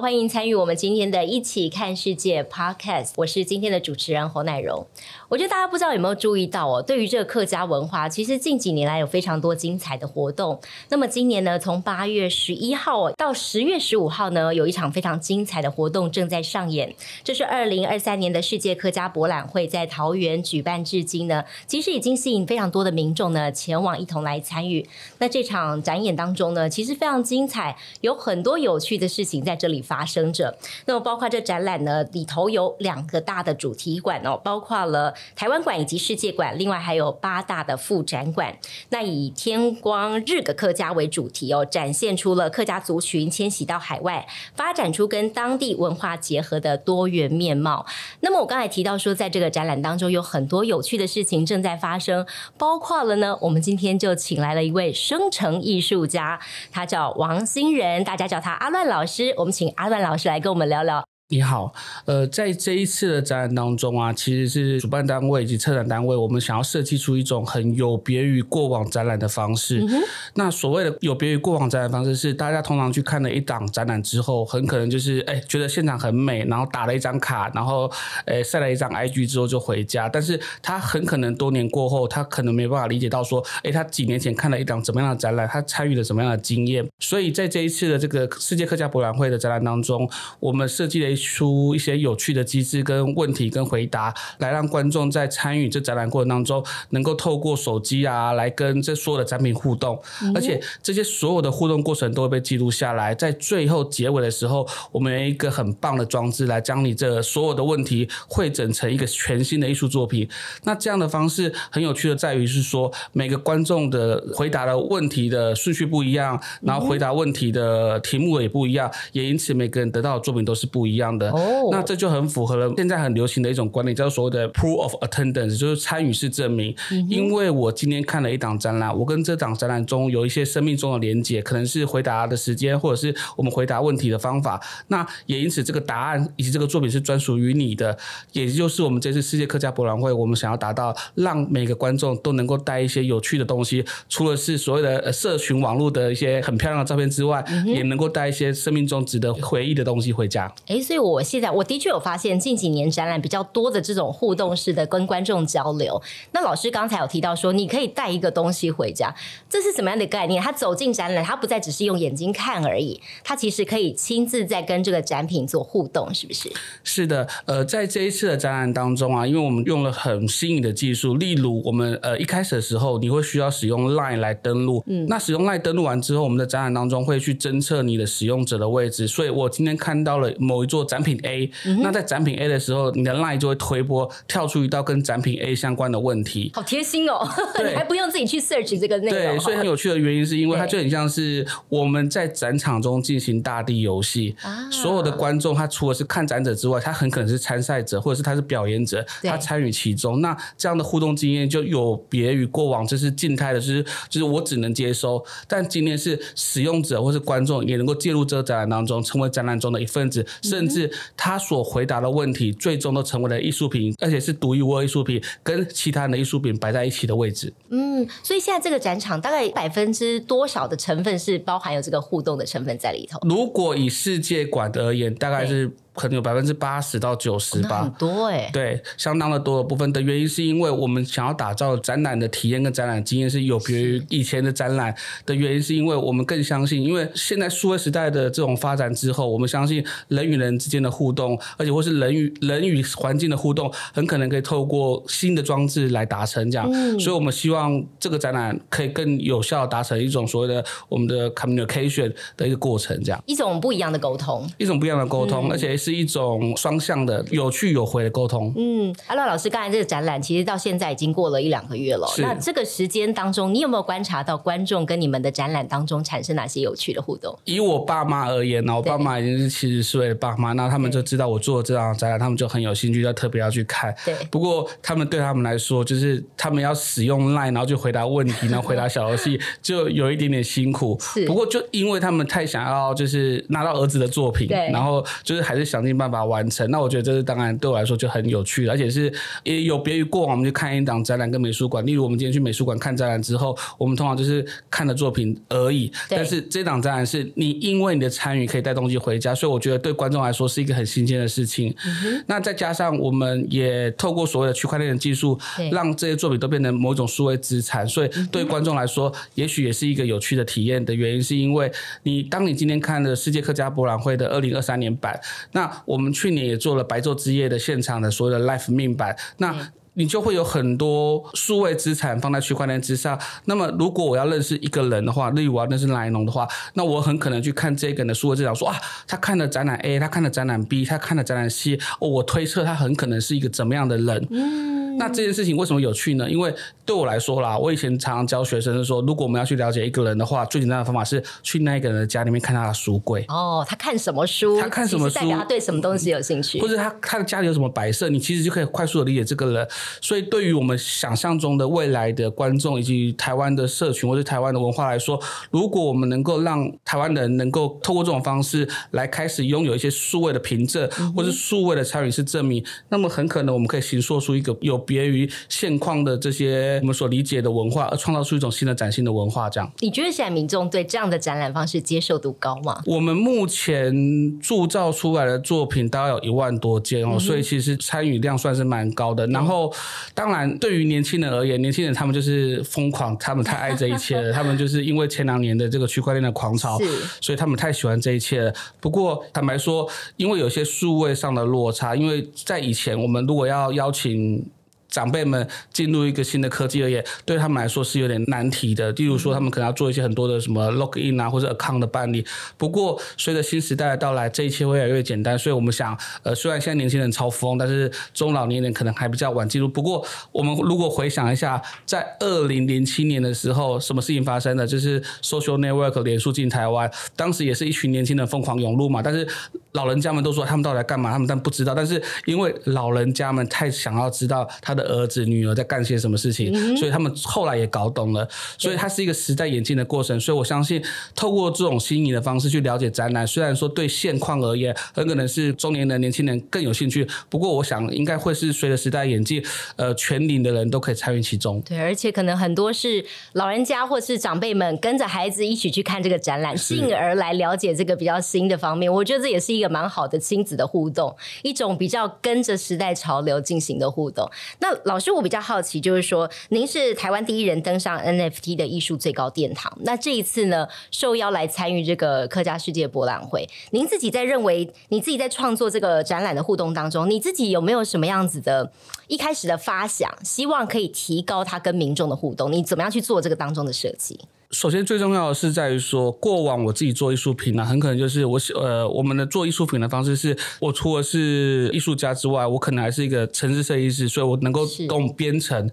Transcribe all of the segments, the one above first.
欢迎参与我们今天的一起看世界 Podcast，我是今天的主持人侯乃荣。我觉得大家不知道有没有注意到哦，对于这个客家文化，其实近几年来有非常多精彩的活动。那么今年呢，从八月十一号到十月十五号呢，有一场非常精彩的活动正在上演。这是二零二三年的世界客家博览会，在桃园举办至今呢，其实已经吸引非常多的民众呢前往一同来参与。那这场展演当中呢，其实非常精彩，有很多有趣的事情在这里发生。着，那么包括这展览呢，里头有两个大的主题馆哦，包括了台湾馆以及世界馆，另外还有八大的副展馆。那以天光日的客家为主题哦，展现出了客家族群迁徙到海外，发展出跟当地文化结合的多元面貌。那么我刚才提到说，在这个展览当中有很多有趣的事情正在发生，包括了呢，我们今天就请来了一位生成艺术家，他叫王新仁，大家叫他阿乱老师。我们请阿。段老师来跟我们聊聊。你好，呃，在这一次的展览当中啊，其实是主办单位以及策展单位，我们想要设计出一种很有别于过往展览的方式。嗯、那所谓的有别于过往展览方式，是大家通常去看了一档展览之后，很可能就是哎觉得现场很美，然后打了一张卡，然后哎晒了一张 IG 之后就回家。但是他很可能多年过后，他可能没办法理解到说，哎，他几年前看了一档怎么样的展览，他参与了什么样的经验。所以在这一次的这个世界客家博览会的展览当中，我们设计了一出一些有趣的机制跟问题跟回答，来让观众在参与这展览过程当中，能够透过手机啊来跟这所有的展品互动，而且这些所有的互动过程都会被记录下来，在最后结尾的时候，我们有一个很棒的装置来将你这所有的问题汇整成一个全新的艺术作品。那这样的方式很有趣的在于是说，每个观众的回答的问题的顺序不一样，然后回答问题的题目也不一样，也因此每个人得到的作品都是不一样的。哦，那这就很符合了现在很流行的一种观念，叫做所谓的 proof of attendance，就是参与式证明。因为我今天看了一档展览，我跟这档展览中有一些生命中的连结，可能是回答的时间，或者是我们回答问题的方法。那也因此，这个答案以及这个作品是专属于你的，也就是我们这次世界客家博览会，我们想要达到让每个观众都能够带一些有趣的东西，除了是所谓的社群网络的一些很漂亮的照片之外，也能够带一些生命中值得回忆的东西回家。哎，所以我现在我的确有发现，近几年展览比较多的这种互动式的跟观众交流。那老师刚才有提到说，你可以带一个东西回家，这是什么样的概念？他走进展览，他不再只是用眼睛看而已，他其实可以亲自在跟这个展品做互动，是不是？是的，呃，在这一次的展览当中啊，因为我们用了很新颖的技术，例如我们呃一开始的时候，你会需要使用 LINE 来登录，嗯，那使用 LINE 登录完之后，我们的展览当中会去侦测你的使用者的位置，所以我今天看到了某一座展品 A。嗯、那在展品 A 的时候，你的 LINE 就会推波跳出一道跟展品 A 相关的问题，好贴心哦！你还不用自己去 search 这个内容。对，所以很有趣的原因是因为它就很像是我们在展场中进行大地游戏，所有的观众他除了是看展者之外，他很可能是参赛者，或者是他是表演者，他参与其中。那这样的互动经验就有别于过往，这是静态的，就是就是我只能接收，但今天是使用者或是观众也能够介入这个展览当中，成为展览中的一份子，甚至他。所回答的问题，最终都成为了艺术品，而且是独一无二艺术品，跟其他人的艺术品摆在一起的位置。嗯，所以现在这个展场大概百分之多少的成分是包含有这个互动的成分在里头？如果以世界馆而言，大概是。可能有百分之八十到九十吧，很多哎，对，相当的多的部分的原因是因为我们想要打造展览的体验跟展览经验是有别于以前的展览的原因，是因为我们更相信，因为现在数位时代的这种发展之后，我们相信人与人之间的互动，而且或是人与人与环境的互动，很可能可以透过新的装置来达成这样，嗯，所以我们希望这个展览可以更有效达成一种所谓的我们的 communication 的一个过程，这样。一种不一样的沟通，一种不一样的沟通，嗯，而且。是一种双向的有去有回的沟通。嗯，阿乐老师，刚才这个展览其实到现在已经过了一两个月了。那这个时间当中，你有没有观察到观众跟你们的展览当中产生哪些有趣的互动？以我爸妈而言呢，我爸妈已经是七十岁的爸妈，那他们就知道我做这档展览，他们就很有兴趣，要特别要去看。对。不过他们对他们来说，就是他们要使用 LINE，然后就回答问题，然后回答小游戏，就有一点点辛苦。是。不过就因为他们太想要，就是拿到儿子的作品，对。然后就是还是想尽办法完成。那我觉得这是当然对我来说就很有趣，而且是也有别于过往我们去看一档展览跟美术馆。例如我们今天去美术馆看展览之后，我们通常就是看的作品而已。但是这档展览是你因为你的参与可以带东西回家，所以我觉得对观众来说是一个很新鲜的事情。嗯、那再加上我们也透过所谓的区块链的技术，让这些作品都变成某种数位资产，所以对观众来说，也许也是一个有趣的体验的原因，是因为你当你今天看了世界客家博览会的二零二三年版，那我们去年也做了白昼之夜的现场的所有的 life 命版，那。你就会有很多数位资产放在区块链之上。那么，如果我要认识一个人的话，例如我要认识莱农的话，那我很可能去看这个人的数位资产，说啊，他看了展览 A，他看了展览 B，他看了展览 C，哦，我推测他很可能是一个怎么样的人。嗯。那这件事情为什么有趣呢？因为对我来说啦，我以前常常教学生是说，如果我们要去了解一个人的话，最简单的方法是去那个人的家里面看他的书柜。哦，他看什么书？他看什么书？代表他对什么东西有兴趣？或者他他的家里有什么摆设？你其实就可以快速的理解这个人。所以，对于我们想象中的未来的观众以及台湾的社群或者台湾的文化来说，如果我们能够让台湾人能够透过这种方式来开始拥有一些数位的凭证，嗯、或是数位的参与式证明，那么很可能我们可以形塑出一个有别于。现况的这些我们所理解的文化，而创造出一种新的崭新的文化，这样。你觉得现在民众对这样的展览方式接受度高吗？我们目前铸造出来的作品大概有一万多件哦，嗯、所以其实参与量算是蛮高的。然后，当然对于年轻人而言，年轻人他们就是疯狂，他们太爱这一切了，他们就是因为前两年的这个区块链的狂潮，所以他们太喜欢这一切了。不过坦白说，因为有些数位上的落差，因为在以前我们如果要邀请。长辈们进入一个新的科技而言，对他们来说是有点难题的。例如说，他们可能要做一些很多的什么 log in 啊，或者 account 的办理。不过，随着新时代的到来，这一切会越来越简单。所以我们想，呃，虽然现在年轻人超疯，但是中老年人可能还比较晚进入。不过，我们如果回想一下，在二零零七年的时候，什么事情发生的？就是 social network 脸书进台湾，当时也是一群年轻人疯狂涌入嘛。但是老人家们都说他们到底在干嘛？他们但不知道。但是因为老人家们太想要知道他的。儿子、女儿在干些什么事情，嗯，所以他们后来也搞懂了。所以它是一个时代演进的过程。所以我相信，透过这种新颖的方式去了解展览，虽然说对现况而言，很可能是中年人、年轻人更有兴趣。不过，我想应该会是随着时代演进，呃，全龄的人都可以参与其中。对，而且可能很多是老人家或是长辈们跟着孩子一起去看这个展览，进而来了解这个比较新的方面。我觉得这也是一个蛮好的亲子的互动，一种比较跟着时代潮流进行的互动。那老师，我比较好奇，就是说，您是台湾第一人登上 NFT 的艺术最高殿堂。那这一次呢，受邀来参与这个客家世界博览会，您自己在认为，你自己在创作这个展览的互动当中，你自己有没有什么样子的一开始的发想，希望可以提高它跟民众的互动？你怎么样去做这个当中的设计？首先，最重要的是在于说，过往我自己做艺术品呢，很可能就是我呃，我们的做艺术品的方式是，我除了是艺术家之外，我可能还是一个城市设计师，所以我能够懂编程，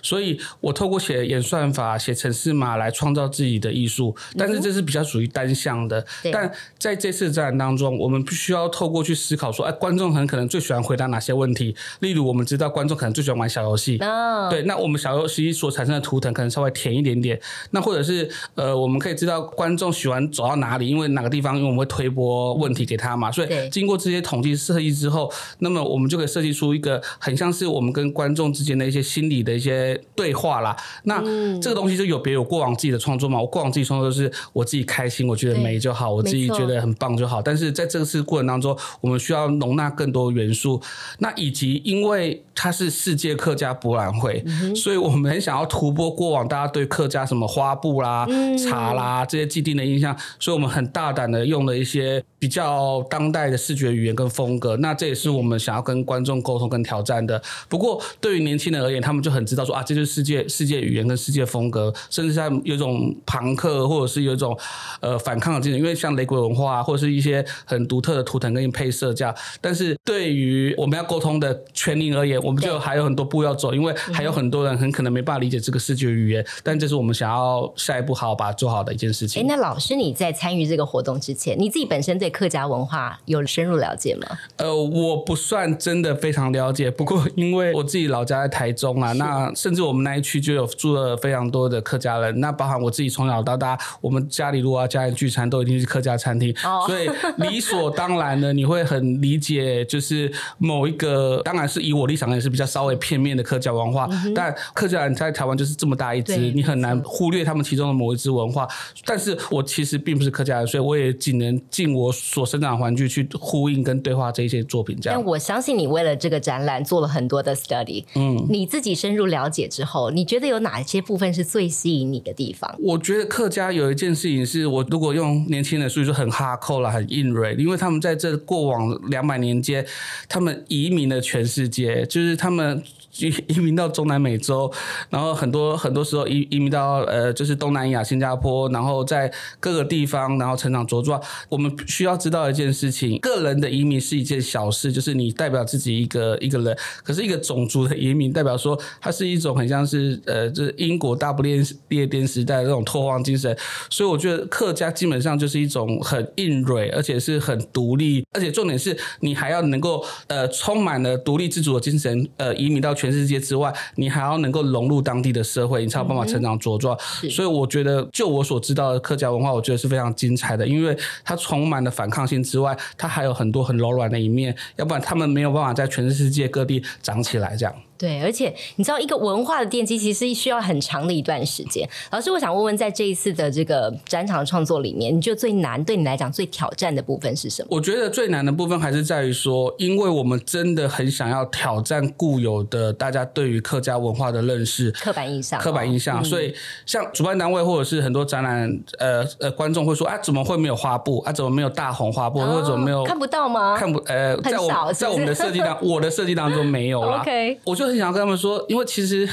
所以我透过写演算法、写程式码来创造自己的艺术，但是这是比较属于单向的。嗯、但在这次展览当中，我们必须要透过去思考说，哎，观众很可能最喜欢回答哪些问题？例如，我们知道观众可能最喜欢玩小游戏，哦、对，那我们小游戏所产生的图腾可能稍微甜一点点，那或者是。呃，我们可以知道观众喜欢走到哪里，因为哪个地方，因为我们会推播问题给他嘛，所以经过这些统计设计之后，那么我们就可以设计出一个很像是我们跟观众之间的一些心理的一些对话啦。那这个东西就有别有过往自己的创作嘛，我过往自己创作是我自己开心，我觉得美就好，我自己觉得很棒就好。但是在这次过程当中，我们需要容纳更多元素，那以及因为它是世界客家博览会，嗯，所以我们很想要突破过往大家对客家什么花布啦。茶啦，这些既定的印象，所以我们很大胆的用了一些比较当代的视觉语言跟风格。那这也是我们想要跟观众沟通跟挑战的。不过对于年轻人而言，他们就很知道说啊，这就是世界世界语言跟世界风格，甚至像有一种朋克或者是有一种呃反抗的精神。因为像雷鬼文化啊或者是一些很独特的图腾跟配色这样。但是对于我们要沟通的全龄而言，我们就还有很多步要走，因为还有很多人很可能没办法理解这个视觉语言。但这是我们想要下一步好好把它做好的一件事情。哎，那老师你在参与这个活动之前，你自己本身对客家文化有深入了解吗？呃，我不算真的非常了解，不过因为我自己老家在台中啊，那甚至我们那一区就有住了非常多的客家人，那包含我自己从小到大，我们家里如果要家人聚餐，都一定是客家餐厅，哦、所以理所当然的你会很理解，就是某一个，当然是以我立场也是比较稍微片面的客家文化，嗯、但客家人在台湾就是这么大一支，你很难忽略他们其中的某一支文化。但是我其实并不是客家人，所以我也仅能尽我所生长环境去呼应跟对话这一些作品。这样，但我相信你为了这个展览做了很多的 study，嗯，你自己深入了解之后，你觉得有哪些部分是最吸引你的地方？我觉得客家有一件事情是我如果用年轻人的术语说很哈扣了，很硬锐，因为他们在这过往两百年间，他们移民了全世界，就是他们。移移民到中南美洲，然后很多很多时候移移民到呃，就是东南亚、新加坡，然后在各个地方，然后成长茁壮。我们需要知道一件事情：个人的移民是一件小事，就是你代表自己一个一个人；可是一个种族的移民，代表说它是一种很像是呃，就是英国大不列列颠时代的这种拓荒精神。所以我觉得客家基本上就是一种很硬蕊，而且是很独立，而且重点是你还要能够呃，充满了独立自主的精神，呃，移民到。全世界之外，你还要能够融入当地的社会，你才有办法成长茁壮。嗯、所以我觉得，就我所知道的客家文化，我觉得是非常精彩的，因为它充满了反抗性之外，它还有很多很柔软的一面，要不然他们没有办法在全世界各地长起来这样。对，而且你知道，一个文化的奠基其实需要很长的一段时间。老师，我想问问，在这一次的这个展场创作里面，你觉得最难对你来讲最挑战的部分是什么？我觉得最难的部分还是在于说，因为我们真的很想要挑战固有的大家对于客家文化的认识，刻板印象，刻板印象。嗯、所以，像主办单位或者是很多展览，呃呃，观众会说啊，怎么会没有花布啊？怎么没有大红花布？哦、或者怎么没有看不到吗？看不呃，在我在我们的设计当我的设计当中没有啦。OK，我就很想要跟他们说，因为其实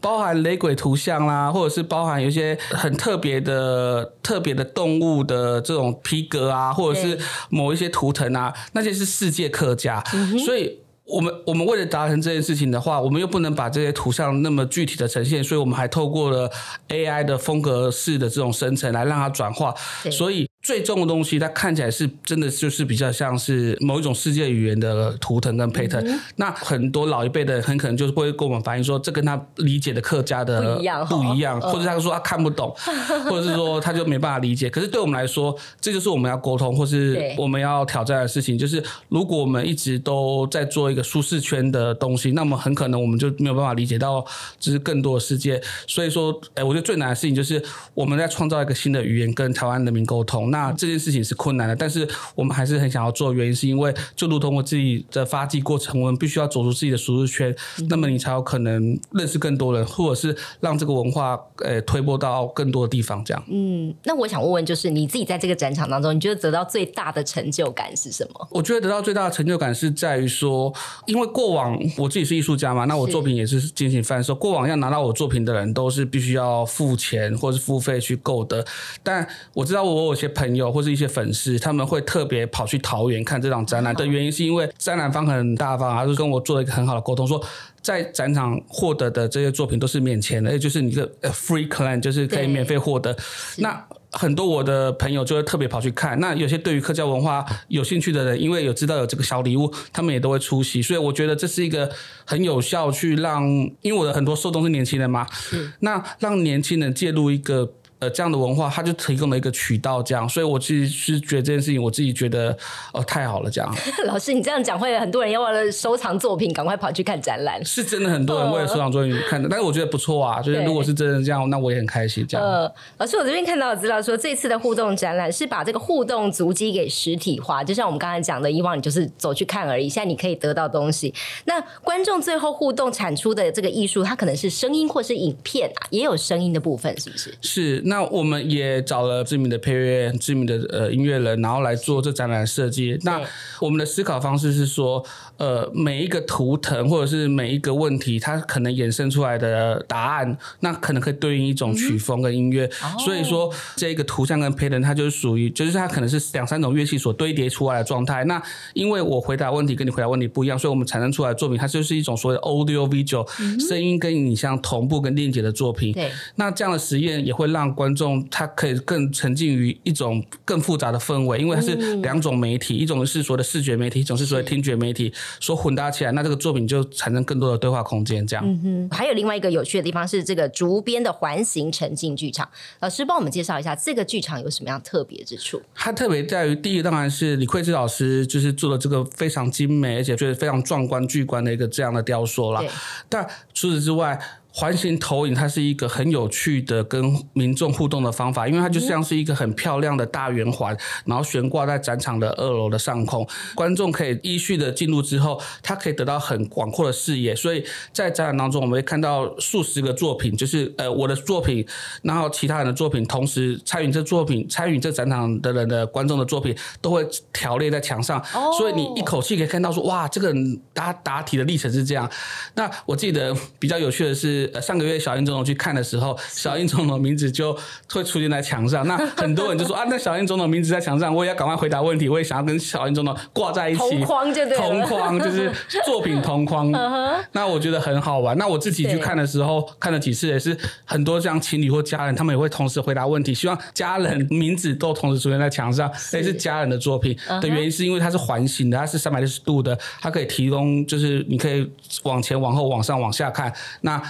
包含雷鬼图像啦，或者是包含有一些很特别的、特别的动物的这种皮革啊，或者是某一些图腾啊，那些是世界客家，嗯、所以。我们我们为了达成这件事情的话，我们又不能把这些图像那么具体的呈现，所以我们还透过了 AI 的风格式的这种生成来让它转化，所以。最重的东西，它看起来是真的，就是比较像是某一种世界语言的图腾跟配腾。嗯、那很多老一辈的人很可能就是会跟我们反映说，这跟他理解的客家的不一样，不一样，或者他说他看不懂，或者是说他就没办法理解。可是对我们来说，这就是我们要沟通或是我们要挑战的事情。就是如果我们一直都在做一个舒适圈的东西，那么很可能我们就没有办法理解到就是更多的世界。所以说，哎，我觉得最难的事情就是我们在创造一个新的语言跟台湾人民沟通。那这件事情是困难的，但是我们还是很想要做。原因是因为，就如同我自己的发迹过程，我们必须要走出自己的舒适圈，嗯、那么你才有可能认识更多人，或者是让这个文化呃推播到更多的地方。这样。嗯，那我想问问，就是你自己在这个展场当中，你觉得得到最大的成就感是什么？我觉得得到最大的成就感是在于说，因为过往我自己是艺术家嘛，那我作品也是进行贩售。过往要拿到我作品的人，都是必须要付钱或是付费去购的。但我知道我有些朋友或是一些粉丝，他们会特别跑去桃园看这场展览的原因，是因为展览方很大方，还是跟我做了一个很好的沟通，说在展场获得的这些作品都是免钱的，也就是你的 free claim，就是可以免费获得。那很多我的朋友就会特别跑去看。那有些对于客家文化有兴趣的人，因为有知道有这个小礼物，他们也都会出席。所以我觉得这是一个很有效去让，因为我的很多受众是年轻人嘛，那让年轻人介入一个。呃，这样的文化，它就提供了一个渠道，这样，所以我其实是觉得这件事情，我自己觉得，哦，太好了，这样。老师，你这样讲，会有很多人要为了收藏作品，赶快跑去看展览。是真的，很多人为了收藏作品看的，但是我觉得不错啊，就是如果是真的这样，那我也很开心。这样。呃，老师，我这边看到的资料说，这次的互动展览是把这个互动足迹给实体化，就像我们刚才讲的，以往你就是走去看而已，现在你可以得到东西。那观众最后互动产出的这个艺术，它可能是声音或是影片啊，也有声音的部分，是不是？是。那我们也找了知名的配乐、知名的呃音乐人，然后来做这展览设计。那我们的思考方式是说，呃，每一个图腾或者是每一个问题，它可能衍生出来的答案，那可能可以对应一种曲风跟音乐。嗯、所以说，这个图像跟 pattern 它就是属于，就是它可能是两三种乐器所堆叠出来的状态。那因为我回答问题跟你回答问题不一样，所以我们产生出来的作品，它就是一种所谓的 audio visual，声音跟影像同步跟链接的作品。对，那这样的实验也会让观众他可以更沉浸于一种更复杂的氛围，因为它是两种媒体，一种是所谓的视觉媒体，一种是所谓听觉媒体所混搭起来，那这个作品就产生更多的对话空间。这样，嗯哼，还有另外一个有趣的地方是这个竹编的环形沉浸剧场。老师帮我们介绍一下这个剧场有什么样特别之处？它特别在于第一当然是李慧芝老师就是做的这个非常精美而且就是非常壮观巨观的一个这样的雕塑啦。但除此之外。环形投影，它是一个很有趣的跟民众互动的方法，因为它就像是一个很漂亮的大圆环，然后悬挂在展场的二楼的上空，观众可以依序的进入之后，它可以得到很广阔的视野。所以在展览当中，我们会看到数十个作品，就是呃我的作品，然后其他人的作品，同时参与这作品、参与这展场的人的观众的作品，都会条列在墙上。所以你一口气可以看到说，哇，这个人答答题的历程是这样。那我记得比较有趣的是。上个月小英总统去看的时候，小英总统名字就会出现在墙上。那很多人就说啊，那小英总统名字在墙上，我也要赶快回答问题，我也想要跟小英总统挂在一起。同框就对。同框就是 作品同框。那我觉得很好玩。那我自己去看的时候，看了几次也是很多像情侣或家人，他们也会同时回答问题，希望家人名字都同时出现在墙上，也是家人的作品的原因是因为它是环形的，它是三百六十度的，它可以提供就是你可以往前往后往上往下看。那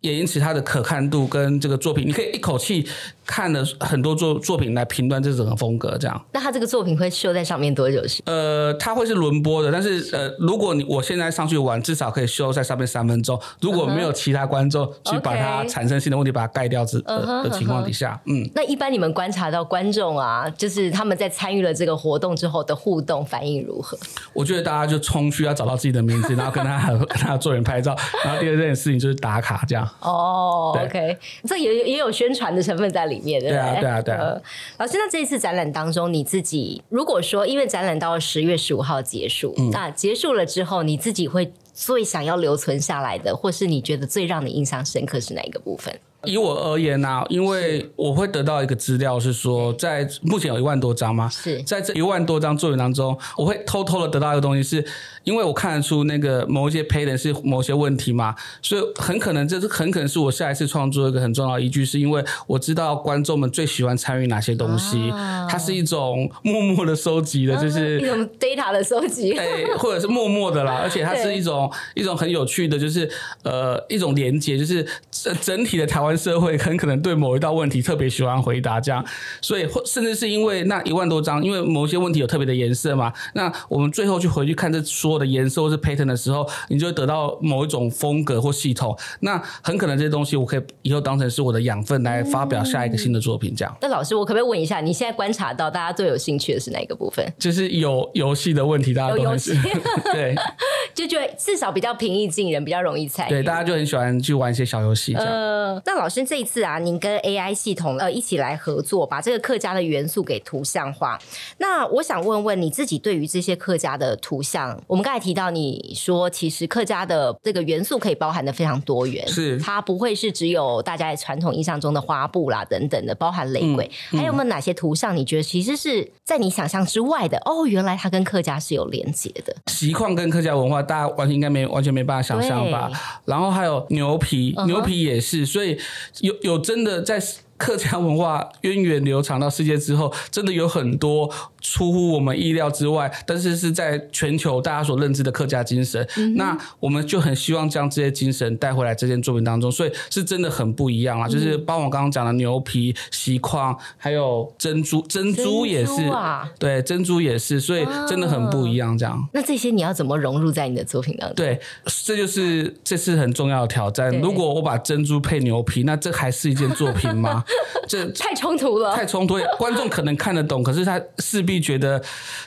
也因此，它的可看度跟这个作品，你可以一口气。看了很多作作品来评断这整个风格，这样。那他这个作品会秀在上面多久？呃，他会是轮播的，但是呃，如果你我现在上去玩，至少可以秀在上面三分钟。如果没有其他观众去把它产生新的问题，把它盖掉之的的情况底下，嗯。那一般你们观察到观众啊，就是他们在参与了这个活动之后的互动反应如何？我觉得大家就冲去要找到自己的名字，然后跟他 跟他做人拍照，然后第二件事情就是打卡，这样。哦，OK，这也也有宣传的成分在里面。对，对啊，对啊，对啊。呃，老师，那这一次展览当中，你自己如果说，因为展览到十月十五号结束，嗯，那结束了之后，你自己会最想要留存下来的，或是你觉得最让你印象深刻是哪一个部分？以我而言呢、啊，因为我会得到一个资料是说，在目前有一万多张嘛？是。在这一万多张作品当中，我会偷偷的得到一个东西是，是因为我看得出那个某一些 pattern 是某些问题嘛，所以很可能这是很可能是我下一次创作一个很重要的依据，是因为我知道观众们最喜欢参与哪些东西，啊、它是一种默默的收集的，就是、啊、一种 data 的收集，哎，或者是默默的啦，而且它是一种一种很有趣的，就是呃一种连接，就是整整体的台湾。社会很可能对某一道问题特别喜欢回答，这样，所以甚至是因为那一万多张，因为某些问题有特别的颜色嘛，那我们最后去回去看这所有的颜色或是 pattern 的时候，你就会得到某一种风格或系统。那很可能这些东西我可以以后当成是我的养分来发表下一个新的作品，这样。那老师，我可不可以问一下，你现在观察到大家最有兴趣的是哪个部分？就是有游戏的问题，大家都很喜欢，对，就觉得至少比较平易近人，比较容易猜。对，大家就很喜欢去玩一些小游戏。呃，那老。老师这一次啊，您跟 AI 系统呃一起来合作，把这个客家的元素给图像化。那我想问问你自己，对于这些客家的图像，我们刚才提到你说，其实客家的这个元素可以包含的非常多元，是它不会是只有大家传统印象中的花布啦等等的，包含雷鬼，嗯嗯、还有没有哪些图像？你觉得其实是在你想象之外的？哦，原来它跟客家是有连接的。锡矿跟客家文化，大家完全应该没完全没办法想象吧？然后还有牛皮，牛皮也是，所以。有有真的在客家文化源远流长到世界之后，真的有很多出乎我们意料之外，但是是在全球大家所认知的客家精神。嗯、那我们就很希望将这些精神带回来这件作品当中，所以是真的很不一样啊！嗯、就是包括我刚刚讲的牛皮、锡矿，还有珍珠，珍珠也是，啊、对，珍珠也是，所以真的很不一样。这样，那这些你要怎么融入在你的作品当中？对，这就是这次很重要的挑战。如果我把珍珠配牛皮，那这还是一件作品吗？这太冲突了，太冲突。观众可能看得懂，可是他势必觉得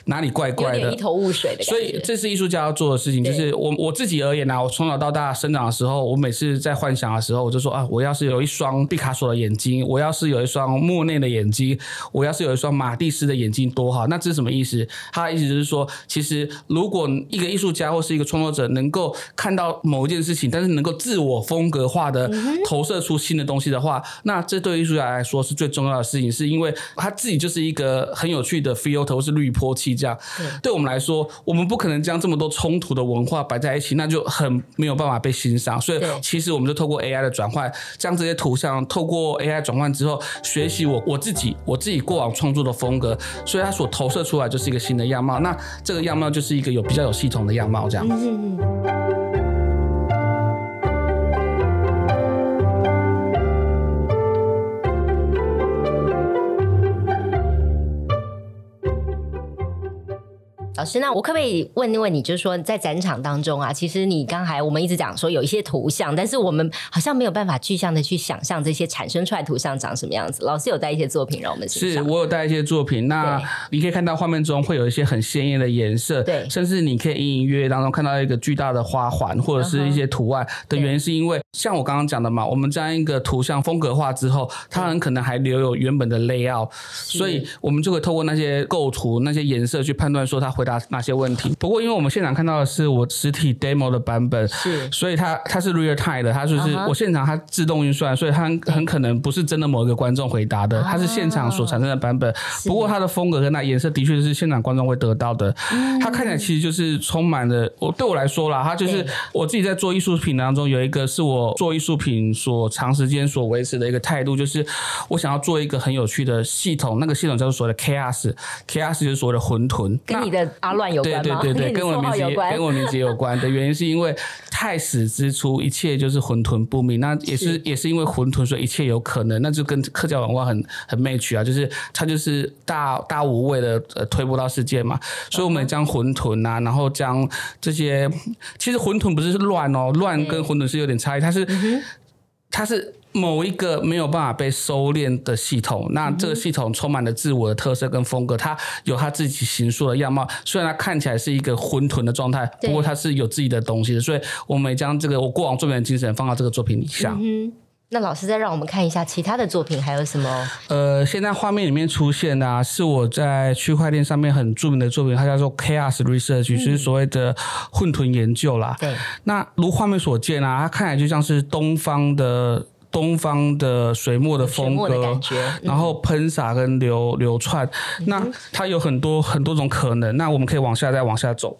哪里怪怪的，一头雾水的。所以这是艺术家要做的事情，就是我我自己而言呢、啊，我从小到大生长的时候，我每次在幻想的时候，我就说啊，我要是有一双毕卡索的眼睛，我要是有一双莫内的眼睛，我要是有一双马蒂斯的眼睛多好。那这是什么意思？他的意思就是说，其实如果一个艺术家或是一个创作者能够看到某一件事情，但是能够自我风格化的投射出新的东西的话，那这对艺术家来说是最重要的事情，是因为他自己就是一个很有趣的 filter 或是滤波器，这样对我们来说，我们不可能将这么多冲突的文化摆在一起，那就很没有办法被欣赏。所以其实我们就透过 AI 的转换，将这些图像透过 AI 转换之后，学习我我自己我自己过往创作的风格，所以它所投射出来就是一个新的样貌。那这个样貌就是一个有比较有系统的样貌，这样。老师，那我可不可以问一问你，就是说在展场当中啊，其实你刚才我们一直讲说有一些图像，但是我们好像没有办法具象的去想象这些产生出来图像长什么样子。老师有带一些作品让我们。是我有带一些作品，那你可以看到画面中会有一些很鲜艳的颜色，对，甚至你可以隐隐约约当中看到一个巨大的花环或者是一些图案的原因，是因为像我刚刚讲的嘛，我们将一个图像风格化之后，它很可能还留有原本的 layout，所以我们就会透过那些构图、那些颜色去判断说它回答。哪些问题？不过因为我们现场看到的是我实体 demo 的版本，是，所以它它是 real time 的，它就是我现场它自动运算，所以它很可能不是真的某一个观众回答的，它是现场所产生的版本。不过它的风格跟那颜色的确是现场观众会得到的。它看起来其实就是充满了我对我来说啦，它就是我自己在做艺术品当中有一个是我做艺术品所长时间所维持的一个态度，就是我想要做一个很有趣的系统，那个系统叫做所谓的 chaos，chaos 就是所谓的混沌，跟你的。阿乱有关吗？对对对对，跟我名字也跟我名字有关的原因，是因为太始之初，一切就是混沌不明。那也是，是也是因为混沌，所以一切有可能。那就跟客家文化很很 match 啊，就是它就是大大无畏的呃推波到世界嘛。所以我们将混沌啊，然后将这些，其实混沌不是乱哦，乱跟混沌是有点差异，它是它是。某一个没有办法被收敛的系统，那这个系统充满了自我的特色跟风格，它有它自己形塑的样貌。虽然它看起来是一个混沌的状态，不过它是有自己的东西的。所以，我们将这个我过往作品的精神放到这个作品里下。嗯，那老师再让我们看一下其他的作品还有什么？呃，现在画面里面出现的啊，是我在区块链上面很著名的作品，它叫做 Chaos Research，就是所谓的混沌研究啦。对。那如画面所见啊，它看起来就像是东方的。东方的水墨的风格，嗯、然后喷洒跟流流窜，嗯、那它有很多很多种可能。那我们可以往下再往下走，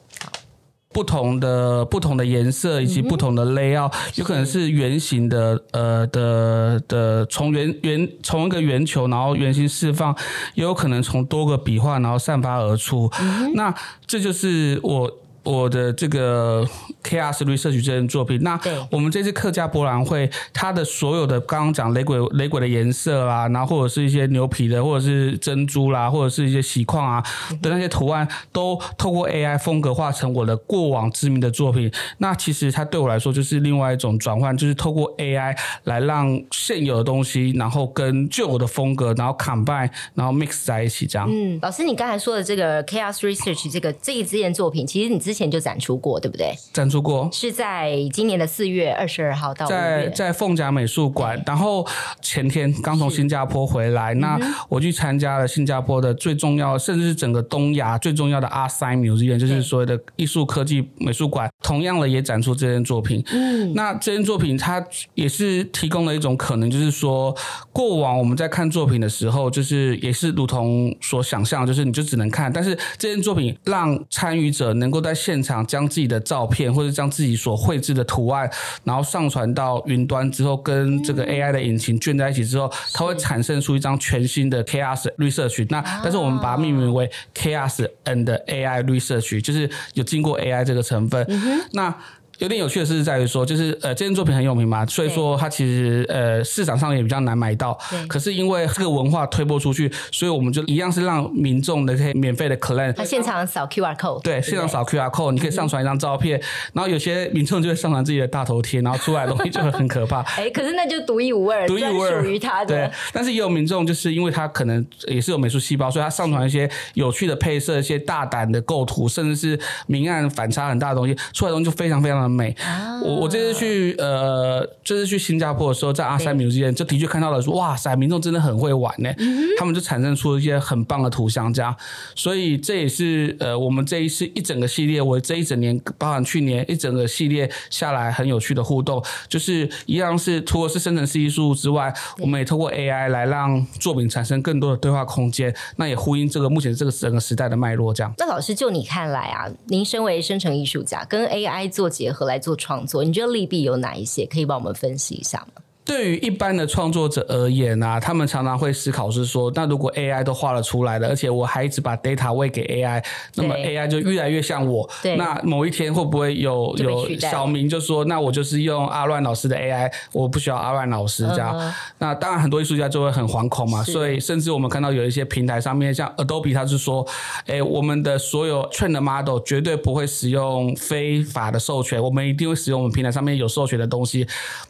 不同的不同的颜色以及不同的 layout，、嗯、有可能是圆形的，呃的的从圆圆从一个圆球，然后圆形释放，也有可能从多个笔画然后散发而出。嗯、那这就是我。我的这个 Chaos Research 这件作品，那我们这次客家博览会，它的所有的刚刚讲雷鬼雷鬼的颜色啦，然后或者是一些牛皮的，或者是珍珠啦，或者是一些锡矿啊的那些图案，都透过 AI 风格化成我的过往知名的作品。那其实它对我来说就是另外一种转换，就是透过 AI 来让现有的东西，然后跟旧的风格，然后 combine，然后 mix 在一起这样。嗯，老师，你刚才说的这个 Chaos Research 这个这一件作品，其实你之前就展出过，对不对？展出过，是在今年的四月二十二号到在在凤甲美术馆。然后前天刚从新加坡回来，那我去参加了新加坡的最重要，甚至是整个东亚最重要的 Art Science Museum，就是所谓的艺术科技美术馆，同样的也展出这件作品。嗯，那这件作品它也是提供了一种可能，就是说过往我们在看作品的时候，就是也是如同所想象，就是你就只能看，但是这件作品让参与者能够在现场将自己的照片或者将自己所绘制的图案，然后上传到云端之后，跟这个 AI 的引擎卷在一起之后，它会产生出一张全新的 Chaos Research。那但是我们把它命名为 Chaos and AI Research，就是有经过 AI 这个成分。那有点有趣的是在于说，就是呃，这件作品很有名嘛，所以说它其实呃市场上也比较难买到。可是因为这个文化推播出去，所以我们就一样是让民众的可以免费的 claim。他现场扫 QR code。对，现场扫 QR code，你可以上传一张照片，嗯、然后有些民众就会上传自己的大头贴，然后出来的东西就会很可怕。哎、欸，可是那就独一无二，独一无二属于他的。对，但是也有民众就是因为他可能也是有美术细胞，所以他上传一些有趣的配色、一些大胆的构图，甚至是明暗反差很大的东西，出来的东西就非常非常的美。啊、我我这次去呃，这次去新加坡的时候，在阿塞米之间就的确看到了说，哇塞，民众真的很会玩呢，嗯、他们就产生出一些很棒的图像，这样，所以这也是呃，我们这一次一整个系列，我这一整年，包含去年一整个系列下来很有趣的互动，就是一样是除了是生成式艺术之外，我们也透过 AI 来让作品产生更多的对话空间，那也呼应这个目前这个整个时代的脉络，这样。那老师就你看来啊，您身为生成艺术家，跟 AI 做结合来做创作，你觉得利弊有哪一些？可以帮我们分析一下吗？对于一般的创作者而言啊，他们常常会思考是说，那如果 AI 都画了出来了，而且我还一直把 data 喂给 AI，那么 AI 就越来越像我。对。那某一天会不会有有小明就说，那我就是用阿乱老师的 AI，我不需要阿乱老师这样。Uh-huh. 那当然很多艺术家就会很惶恐嘛，所以甚至我们看到有一些平台上面，像 Adobe，他是说，哎，我们的所有 train 的 model 绝对不会使用非法的授权，我们一定会使用我们平台上面有授权的东西。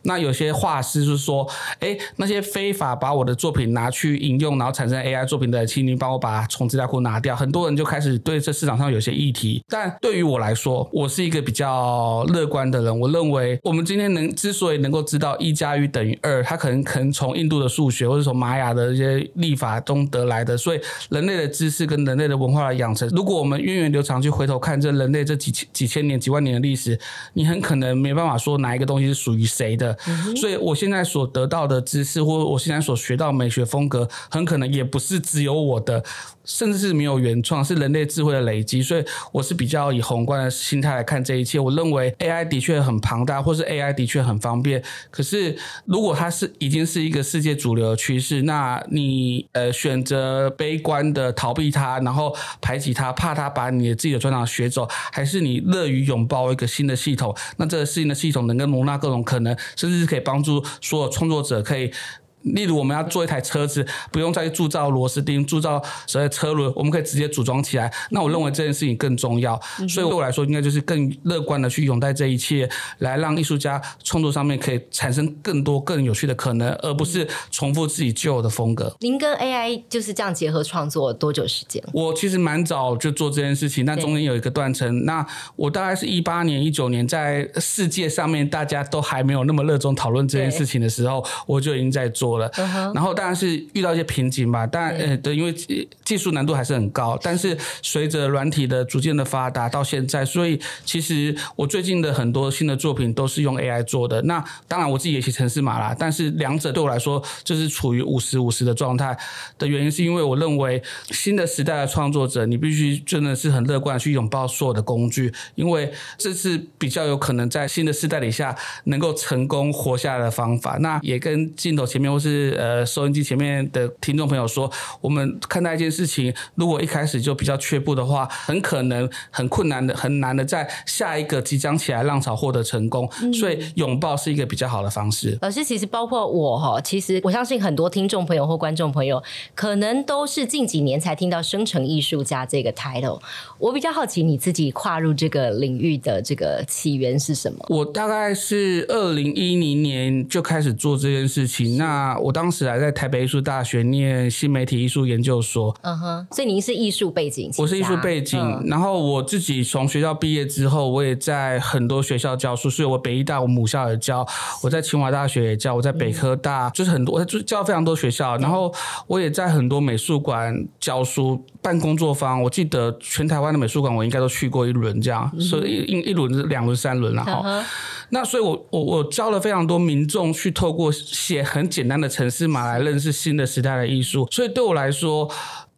那有些画师。就是说，哎，那些非法把我的作品拿去引用，然后产生 AI 作品的，请你帮我把它从资料库拿掉。很多人就开始对这市场上有些议题，但对于我来说，我是一个比较乐观的人。我认为，我们今天能之所以能够知道一加一等于二，它可能可能从印度的数学，或者从玛雅的一些历法中得来的。所以，人类的知识跟人类的文化的养成，如果我们源远流长去回头看这人类这几千几千年、几万年的历史，你很可能没办法说哪一个东西是属于谁的。嗯、所以我现在。所得到的知识，或我现在所学到美学风格，很可能也不是只有我的。甚至是没有原创，是人类智慧的累积，所以我是比较以宏观的心态来看这一切。我认为 AI 的确很庞大，或是 AI 的确很方便。可是如果它是已经是一个世界主流的趋势，那你呃选择悲观的逃避它，然后排挤它，怕它把你的自己的专长学走，还是你乐于拥抱一个新的系统？那这个新的系统能够容纳各种可能，甚至是可以帮助所有创作者可以。例如，我们要做一台车子，不用再去铸造螺丝钉、铸造所谓车轮，我们可以直接组装起来。那我认为这件事情更重要，嗯、所以对我来说，应该就是更乐观的去拥戴这一切，来让艺术家创作上面可以产生更多更有趣的可能，而不是重复自己旧的风格。您跟 AI 就是这样结合创作多久时间？我其实蛮早就做这件事情，但中间有一个断层。那我大概是一八年、一九年，在世界上面大家都还没有那么热衷讨论这件事情的时候，我就已经在做。了，然后当然是遇到一些瓶颈吧，但呃，对，因为技术难度还是很高。但是随着软体的逐渐的发达，到现在，所以其实我最近的很多新的作品都是用 AI 做的。那当然我自己也写程式码啦，但是两者对我来说就是处于五十五十的状态的原因，是因为我认为新的时代的创作者，你必须真的是很乐观去拥抱所有的工具，因为这是比较有可能在新的时代底下能够成功活下来的方法。那也跟镜头前面。是呃，收音机前面的听众朋友说，我们看待一件事情，如果一开始就比较却步的话，很可能很困难的、很难的，在下一个即将起来浪潮获得成功。嗯、所以拥抱是一个比较好的方式。老师，其实包括我哈，其实我相信很多听众朋友或观众朋友，可能都是近几年才听到“生成艺术家”这个 title。我比较好奇，你自己跨入这个领域的这个起源是什么？我大概是二零一零年就开始做这件事情。那我当时还在台北艺术大学念新媒体艺术研究所，嗯哼，所以您是艺术背景，我是艺术背景，嗯，然后我自己从学校毕业之后，我也在很多学校教书，所以我北艺大我母校也教，我在清华大学也教，我在北科大，嗯、就是很多，我就教非常多学校，然后我也在很多美术馆教书，办工作坊，我记得全台湾的美术馆我应该都去过一轮，这样，嗯、所以一一轮是两轮三轮了哈。嗯那所以我，我我我教了非常多民众去透过写很简单的城市嘛来认识新的时代的艺术。所以对我来说，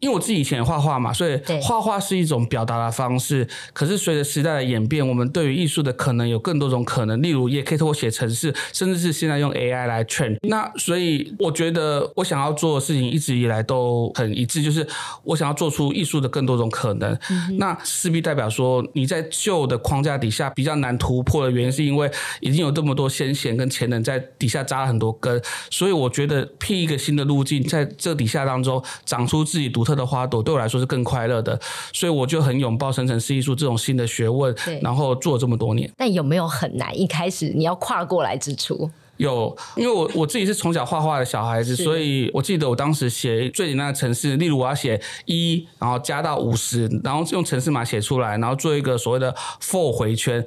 因为我自己以前也画画嘛，所以画画是一种表达的方式。可是随着时代的演变，我们对于艺术的可能有更多种可能。例如，也可以透过写程式，甚至是现在用 AI 来 train。那所以我觉得我想要做的事情一直以来都很一致，就是我想要做出艺术的更多种可能。嗯、那势必代表说你在旧的框架底下比较难突破的原因，是因为已经有这么多先贤跟前人在底下扎了很多根。所以我觉得辟一个新的路径，在这底下当中长出自己独特的花朵对我来说是更快乐的，所以我就很拥抱生成式艺术这种新的学问，然后做了这么多年。但有没有很难？一开始你要跨过来之处？有，因为我我自己是从小画画的小孩子，所以我记得我当时写最简单的程式，例如我要写一，然后加到五十，然后用程式码写出来，然后做一个所谓的 for 回圈。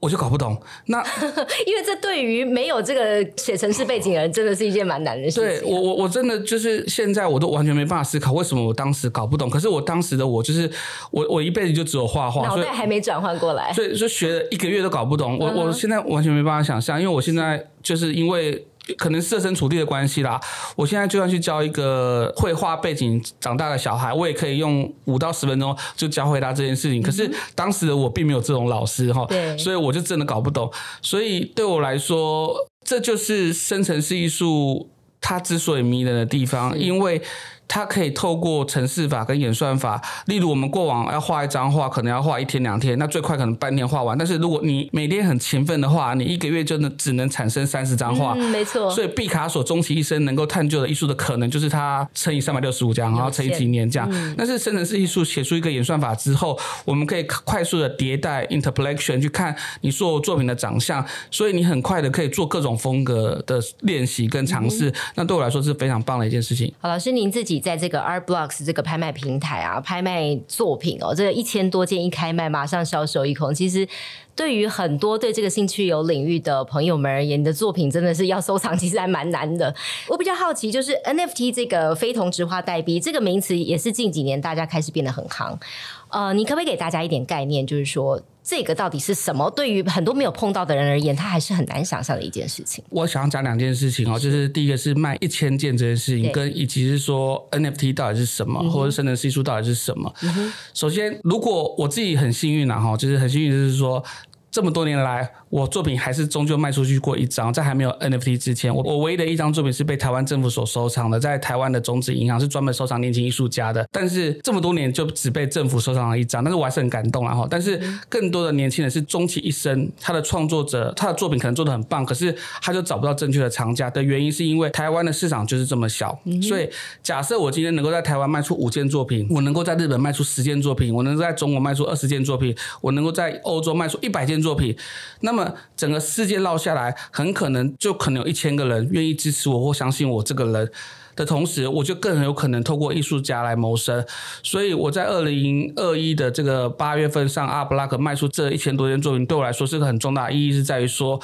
我就搞不懂，那 因为这对于没有这个写城市背景的人，真的是一件蛮难的事情。对我，我我真的就是现在我都完全没办法思考为什么我当时搞不懂。可是我当时的我就是我，我一辈子就只有画画，脑袋还没转换过来，所以就学了一个月都搞不懂。我我现在完全没办法想象，因为我现在就是因为。可能设身处地的关系啦，我现在就算去教一个绘画背景长大的小孩，我也可以用五到十分钟就教会他这件事情。可是当时的我并没有这种老师哈，对，所以我就真的搞不懂。所以对我来说，这就是生成式艺术它之所以迷人的地方，因为。它可以透过程式法跟演算法，例如我们过往要画一张画，可能要画一天两天，那最快可能半天画完。但是如果你每天很勤奋的话，你一个月就能只能产生三十张画。嗯，没错。所以毕卡索终其一生能够探究的艺术的可能，就是他乘以三百六十五这样，然后乘以几年这样。嗯。但是生成式艺术写出一个演算法之后，我们可以快速的迭代 interpolation 去看你所有作品的长相，所以你很快的可以做各种风格的练习跟尝试。嗯。那对我来说是非常棒的一件事情。好，老师您自己。在这个 Art Blocks 这个拍卖平台啊，拍卖作品哦，这个一千多件一开卖，马上销售一空。其实对于很多对这个兴趣有领域的朋友们而言，你的作品真的是要收藏，其实还蛮难的。我比较好奇，就是 NFT 这个非同质化代币这个名词，也是近几年大家开始变得很夯。呃，你可不可以给大家一点概念，就是说这个到底是什么？对于很多没有碰到的人而言，他还是很难想象的一件事情。我想要讲两件事情哦，就是第一个是卖一千件这件事情，跟以及是说 NFT 到底是什么，或者生成系数到底是什么。嗯。首先，如果我自己很幸运啊，哈，就是很幸运，就是说。这么多年来，我作品还是终究卖出去过一张。在还没有 NFT 之前，我我唯一的一张作品是被台湾政府所收藏的，在台湾的种子银行是专门收藏年轻艺术家的。但是这么多年就只被政府收藏了一张，但是我还是很感动啊！哈，但是更多的年轻人是终其一生，他的创作者，他的作品可能做的很棒，可是他就找不到正确的藏家的原因，是因为台湾的市场就是这么小。所以假设我今天能够在台湾卖出五件作品，我能够在日本卖出十件作品，我能够在中国卖出二十件作品，我能够在欧洲卖出一百件。作品，那么整个世界落下来，很可能就可能有一千个人愿意支持我或相信我这个人的同时，我就更有可能透过艺术家来谋生。所以我在二零二一的这个八月份上阿布拉克卖出这一千多件作品，对我来说是个很重大意义，是在于说，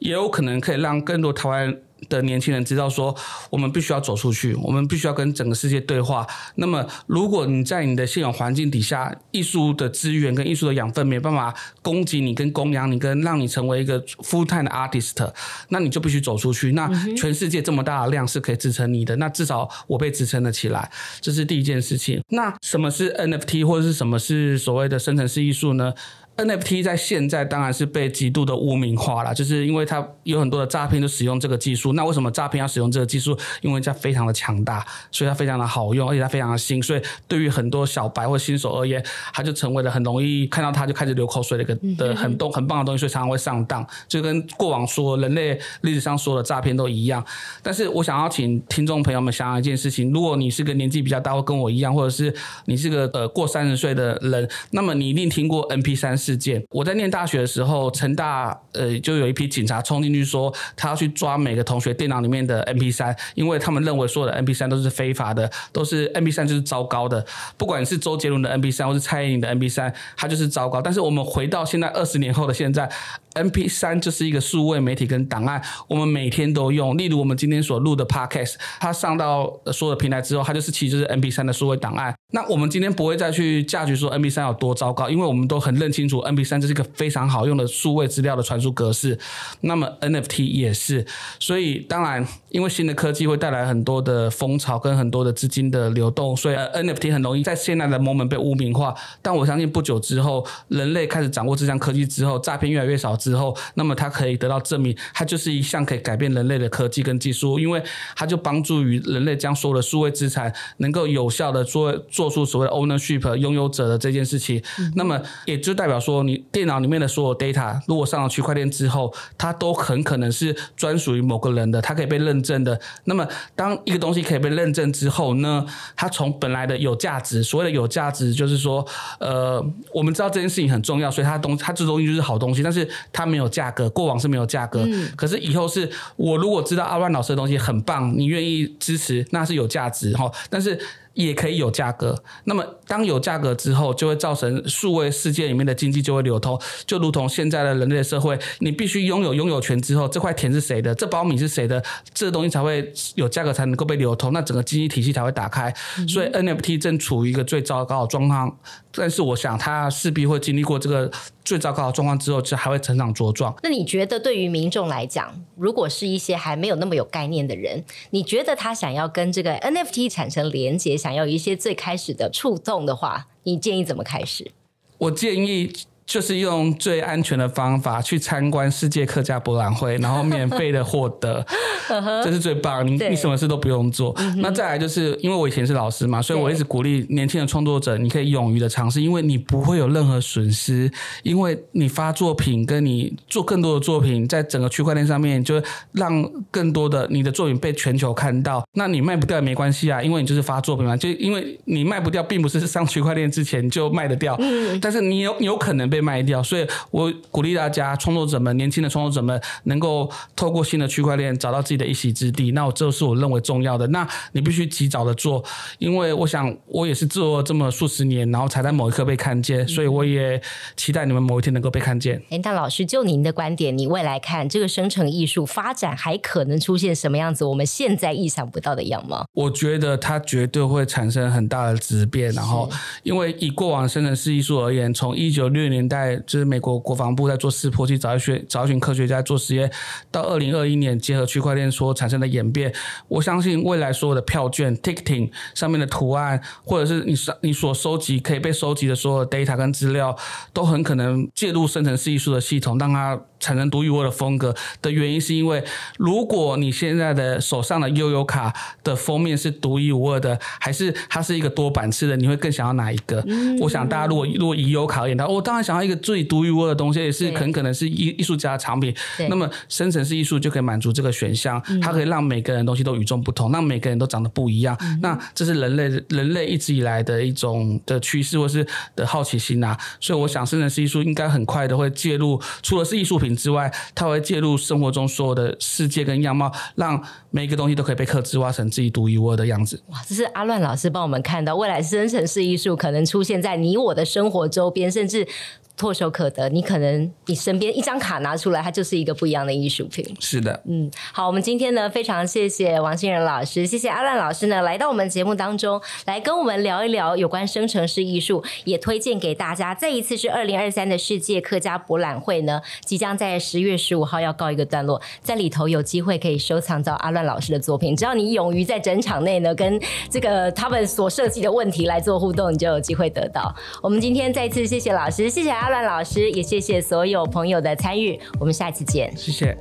也有可能可以让更多台湾的年轻人知道说，我们必须要走出去，我们必须要跟整个世界对话。那么，如果你在你的现有环境底下，艺术的资源跟艺术的养分没办法供给你、跟供养你、跟让你成为一个 full time 的 artist，那你就必须走出去。那全世界这么大的量是可以支撑你的，那至少我被支撑了起来，这是第一件事情。那什么是 NFT 或者是什么是所谓的生成式艺术呢？NFT 在现在当然是被极度的污名化了，就是因为它有很多的诈骗都使用这个技术。那为什么诈骗要使用这个技术？因为它非常的强大，所以它非常的好用，而且它非常的新。所以对于很多小白或新手而言，它就成为了很容易看到它就开始流口水的一个的很多很棒的东西，所以常常会上当，就跟过往说人类历史上说的诈骗都一样。但是我想要请听众朋友们想想一件事情：如果你是个年纪比较大，或跟我一样，或者是你是个呃过三十岁的人，那么你一定听过 MP3。事件，我在念大学的时候，成大呃就有一批警察冲进去说，他要去抓每个同学电脑里面的 M P 三因为他们认为所有的 M P 三都是非法的，都是 M P 三就是糟糕的，不管是周杰伦的 M P 三或是蔡依林的 M P 三它就是糟糕。但是我们回到现在二十年后的现在 MP3 就是一个数位媒体跟档案，我们每天都用。例如我们今天所录的 Podcast，它上到所有的平台之后，它就是其实就是 MP3 的数位档案。那我们今天不会再去价值说 MP3 有多糟糕，因为我们都很认清楚 MP3 这是一个非常好用的数位资料的传输格式。那么 NFT 也是，所以当然因为新的科技会带来很多的风潮跟很多的资金的流动，所以 NFT 很容易在现在的 moment 被污名化。但我相信不久之后，人类开始掌握这项科技之后，诈骗越来越少。之后，那么它可以得到证明，它就是一项可以改变人类的科技跟技术，因为它就帮助于人类将所有的数位资产能够有效的做做出所谓的 ownership 拥有者的这件事情。嗯、那么也就代表说，你电脑里面的所有 data，如果上了区块链之后，它都很可能是专属于某个人的，它可以被认证的。那么当一个东西可以被认证之后呢，它从本来的有价值，所谓的有价值，就是说，呃，我们知道这件事情很重要，所以它东它这东西就是好东西，但是。它没有价格，过往是没有价格，嗯、可是以后是我如果知道阿乱老师的东西很棒，你愿意支持，那是有价值哈。但是。也可以有价格，那么当有价格之后，就会造成数位世界里面的经济就会流通，就如同现在的人类社会，你必须拥有拥有权之后，这块田是谁的，这包米是谁的，这个东西才会有价格，才能够被流通，那整个经济体系才会打开。所以 NFT 正处于一个最糟糕的状况，但是我想它势必会经历过这个最糟糕的状况之后，就还会成长茁壮。那你觉得对于民众来讲，如果是一些还没有那么有概念的人，你觉得他想要跟这个 NFT 产生连接？想要有一些最开始的触动的话，你建议怎么开始？我建议。就是用最安全的方法去参观世界客家博览会，然后免费的获得，这是最棒。你你什么事都不用做。那再来就是因为我以前是老师嘛，所以我一直鼓励年轻的创作者，你可以勇于的尝试，因为你不会有任何损失，因为你发作品跟你做更多的作品，在整个区块链上面，就让更多的你的作品被全球看到。那你卖不掉也没关系啊，因为你就是发作品嘛，就因为你卖不掉，并不是上区块链之前就卖得掉，但是你有你有可能被。被卖掉，所以我鼓励大家创作者们，年轻的创作者们，能够透过新的区块链找到自己的一席之地。那我这是我认为重要的。那你必须及早的做，因为我想我也是做这么数十年，然后才在某一刻被看见，所以我也期待你们某一天能够被看见。但老师，就您的观点，你未来看这个生成艺术发展还可能出现什么样子？我们现在意想不到的样貌？我觉得它绝对会产生很大的质变。然后，因为以过往生成式艺术而言，从一九六零年代就是美国国防部在做试破去找一些找一群科学家做实验，到二零二一年结合区块链所产生的演变，我相信未来所有的票券 ticketing 上面的图案，或者是你上你所收集可以被收集的所有 data 跟资料，都很可能介入生成式艺术的系统，让它。产生独一无二的风格的原因，是因为如果你现在的手上的悠悠卡的封面是独一无二的，还是它是一个多版次的，你会更想要哪一个？嗯、我想大家如果如果以悠游卡而言，的话，我当然想要一个最独一无二的东西，也是很可能是艺艺术家的产品。那么生成式艺术就可以满足这个选项，它可以让每个人东西都与众不同，让每个人都长得不一样。嗯、那这是人类人类一直以来的一种的趋势，或是的好奇心啊。所以我想生成式艺术应该很快的会介入，除了是艺术品。之外，他会介入生活中所有的世界跟样貌，让每一个东西都可以被刻制挖成自己独一无二的样子。哇，这是阿乱老师帮我们看到未来生成式艺术可能出现在你我的生活周边，甚至。唾手可得，你可能你身边一张卡拿出来，它就是一个不一样的艺术品。是的，嗯，好，我们今天呢非常谢谢王新仁老师，谢谢阿乱老师呢来到我们节目当中来跟我们聊一聊有关生成式艺术，也推荐给大家。这一次是二零二三的世界客家博览会呢，即将在十月十五号要告一个段落，在里头有机会可以收藏到阿乱老师的作品。只要你勇于在整场内呢跟这个他们所设计的问题来做互动，你就有机会得到。我们今天再次谢谢老师，谢谢阿。万老师也谢谢所有朋友的参与，我们下期见，谢谢。